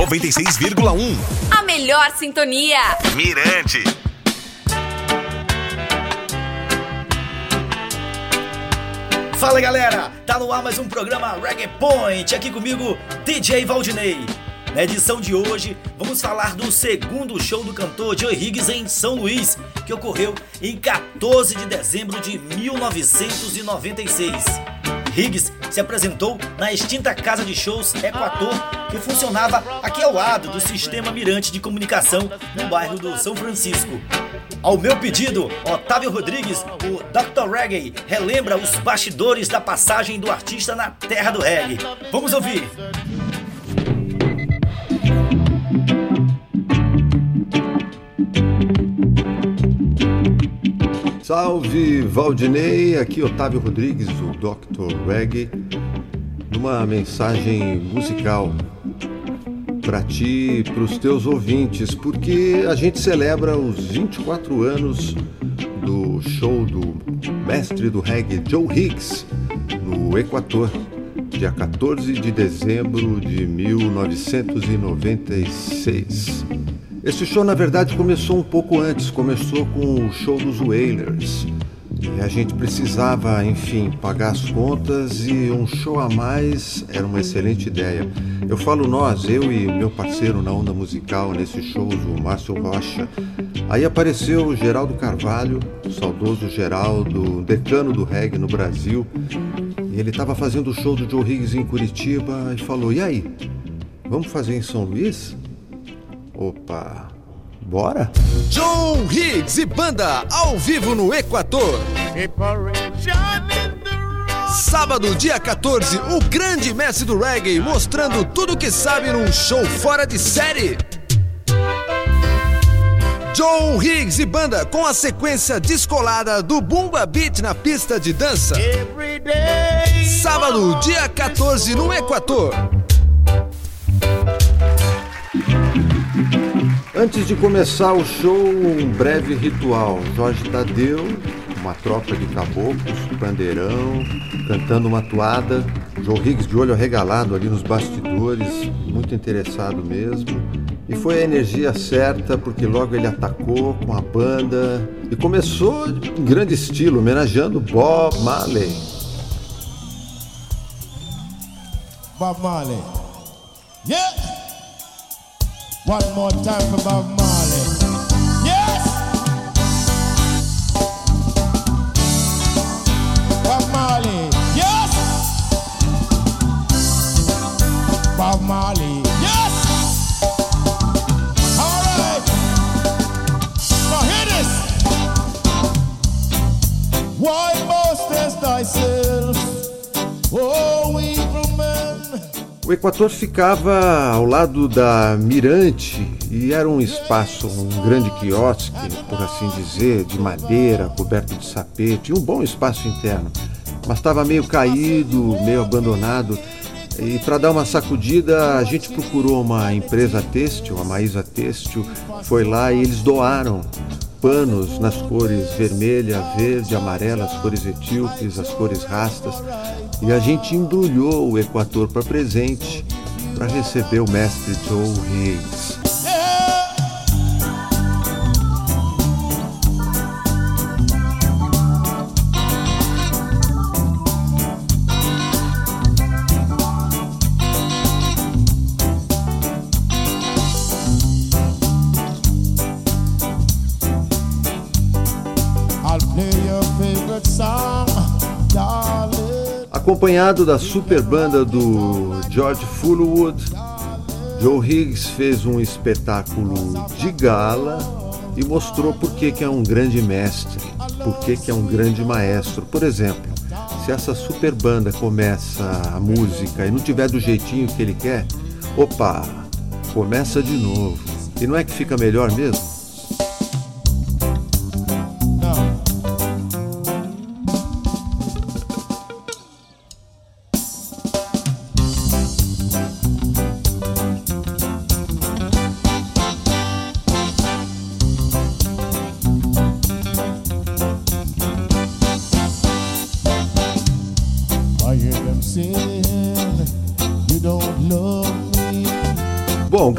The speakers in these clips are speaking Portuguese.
96,1. A melhor sintonia. Mirante. Fala galera, tá no ar mais um programa Reggae Point, aqui comigo DJ Valdinei. Na edição de hoje, vamos falar do segundo show do cantor Joe Higgs em São Luís, que ocorreu em 14 de dezembro de 1996. Higgs se apresentou na extinta casa de shows Equator, que funcionava aqui ao lado do sistema Mirante de comunicação no bairro do São Francisco. Ao meu pedido, Otávio Rodrigues, o Dr. Reggae, relembra os bastidores da passagem do artista na terra do reggae. Vamos ouvir! Salve Valdinei, aqui Otávio Rodrigues, o Dr. Reggae, numa mensagem musical para ti e para os teus ouvintes, porque a gente celebra os 24 anos do show do mestre do reggae Joe Higgs no Equador, dia 14 de dezembro de 1996. Esse show, na verdade, começou um pouco antes, começou com o show dos Wailers. E a gente precisava, enfim, pagar as contas e um show a mais era uma excelente ideia. Eu falo nós, eu e meu parceiro na onda musical nesse show, o Márcio Rocha. Aí apareceu o Geraldo Carvalho, o saudoso Geraldo, decano do reggae no Brasil. E ele estava fazendo o show do Joe Higgs em Curitiba e falou: E aí, vamos fazer em São Luís? Opa, bora? John Higgs e banda ao vivo no Equador. Sábado, dia 14, o grande mestre do reggae mostrando tudo que sabe num show fora de série. John Higgs e banda com a sequência descolada do Bumba Beat na pista de dança. Sábado, dia 14, no Equador. Antes de começar o show, um breve ritual. Jorge Tadeu, uma tropa de caboclos, pandeirão, cantando uma toada. Joe Higgs de olho arregalado ali nos bastidores, muito interessado mesmo. E foi a energia certa, porque logo ele atacou com a banda e começou em grande estilo, homenageando Bob Marley. Bob Marley. Yeah! One more time for my Marley. O Equator ficava ao lado da Mirante e era um espaço, um grande quiosque, por assim dizer, de madeira, coberto de sapete, um bom espaço interno. Mas estava meio caído, meio abandonado. E para dar uma sacudida, a gente procurou uma empresa têxtil, a Maísa Têxtil, foi lá e eles doaram panos nas cores vermelha, verde, amarela, as cores etíopes, as cores rastas. E a gente embrulhou o Equator para presente para receber o mestre Joe Higgs. Acompanhado da super banda do George Fullwood, Joe Higgs fez um espetáculo de gala e mostrou por que, que é um grande mestre, por que, que é um grande maestro. Por exemplo, se essa super banda começa a música e não tiver do jeitinho que ele quer, opa, começa de novo. E não é que fica melhor mesmo?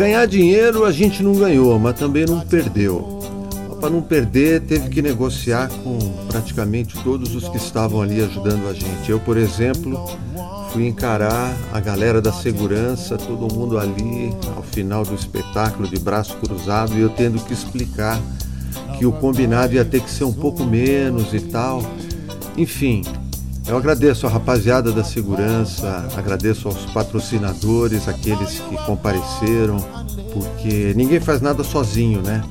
Ganhar dinheiro a gente não ganhou, mas também não perdeu. Para não perder, teve que negociar com praticamente todos os que estavam ali ajudando a gente. Eu, por exemplo, fui encarar a galera da segurança, todo mundo ali ao final do espetáculo de braço cruzado e eu tendo que explicar que o combinado ia ter que ser um pouco menos e tal. Enfim, eu agradeço a rapaziada da segurança, agradeço aos patrocinadores, aqueles que compareceram, porque ninguém faz nada sozinho, né?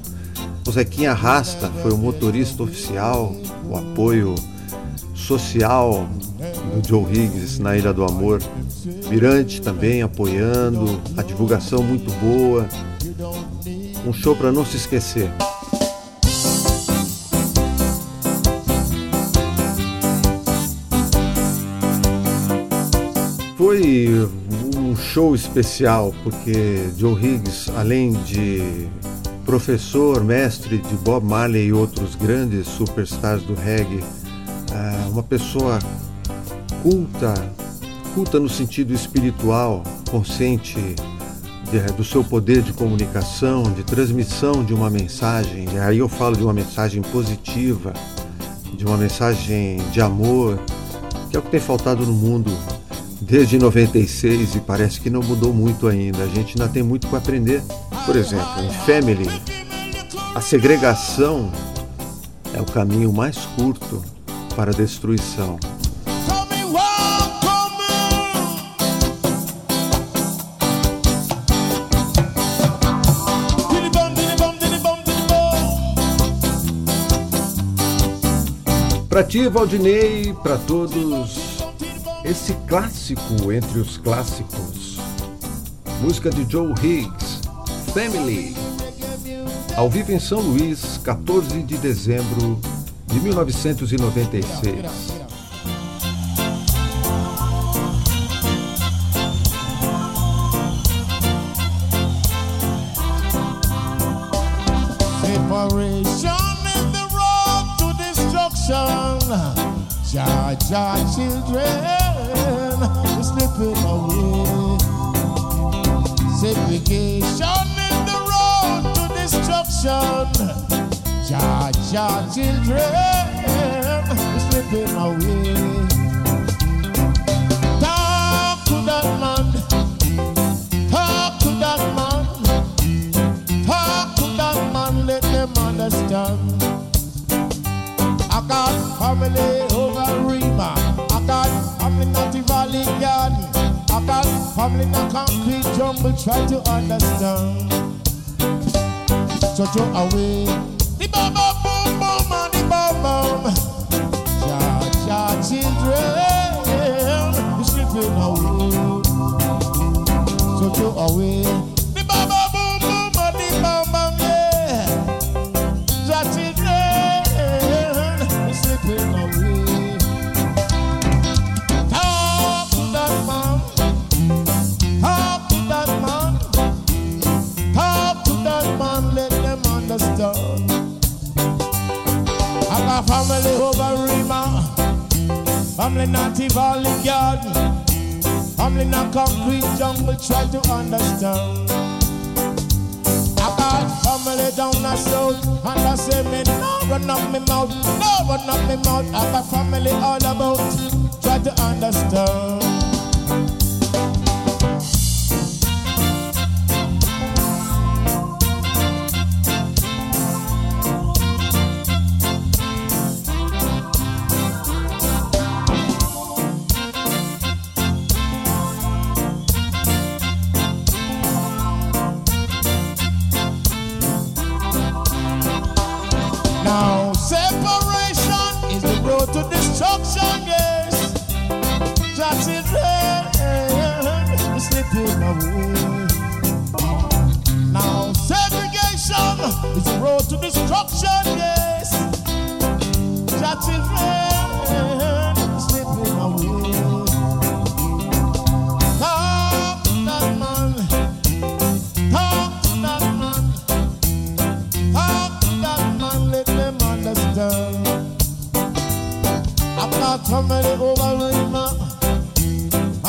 O Zequinha Rasta foi o motorista oficial, o apoio social do Joe Higgs na Ilha do Amor. Mirante também apoiando, a divulgação muito boa. Um show para não se esquecer. Foi um show especial porque Joe Higgs, além de professor, mestre de Bob Marley e outros grandes superstars do reggae, é uma pessoa culta, culta no sentido espiritual, consciente do seu poder de comunicação, de transmissão de uma mensagem. E aí eu falo de uma mensagem positiva, de uma mensagem de amor, que é o que tem faltado no mundo desde 96 e parece que não mudou muito ainda. A gente ainda tem muito para aprender. Por exemplo, em Family, a segregação é o caminho mais curto para a destruição. Para ti, Valdinei, para todos esse clássico entre os clássicos. Música de Joe Higgs, Family. Ao vivo em São Luís, 14 de dezembro de 1996. Jah children are slipping away. Segregation in the road to destruction. Jah, Jah, children are slipping away. Fumbling a concrete jungle, try to understand. So throw away. The Family not Valley Garden. Family not concrete jungle, try to understand. I got family down the south, and I say me no run up me mouth, no run up me mouth. I got family all about, try to understand.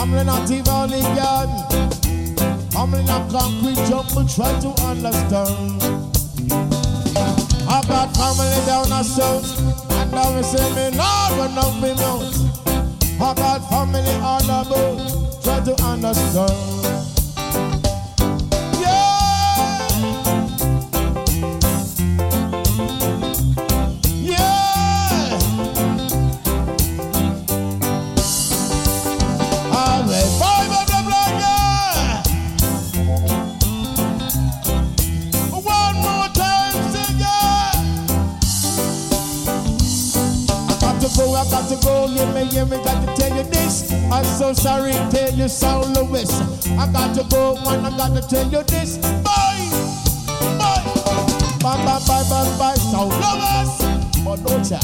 Humbling and evolving God. Humbling and concrete jungle, try to understand. I got family down a south, and now we say me not run up me mouth. I got family on the boat, try to understand. I'm so sorry, tell you so Louis. I got to go, man, I got to tell you this. Bye, bye, bye, bye, bye, bye, bye, so Louis. But no chat.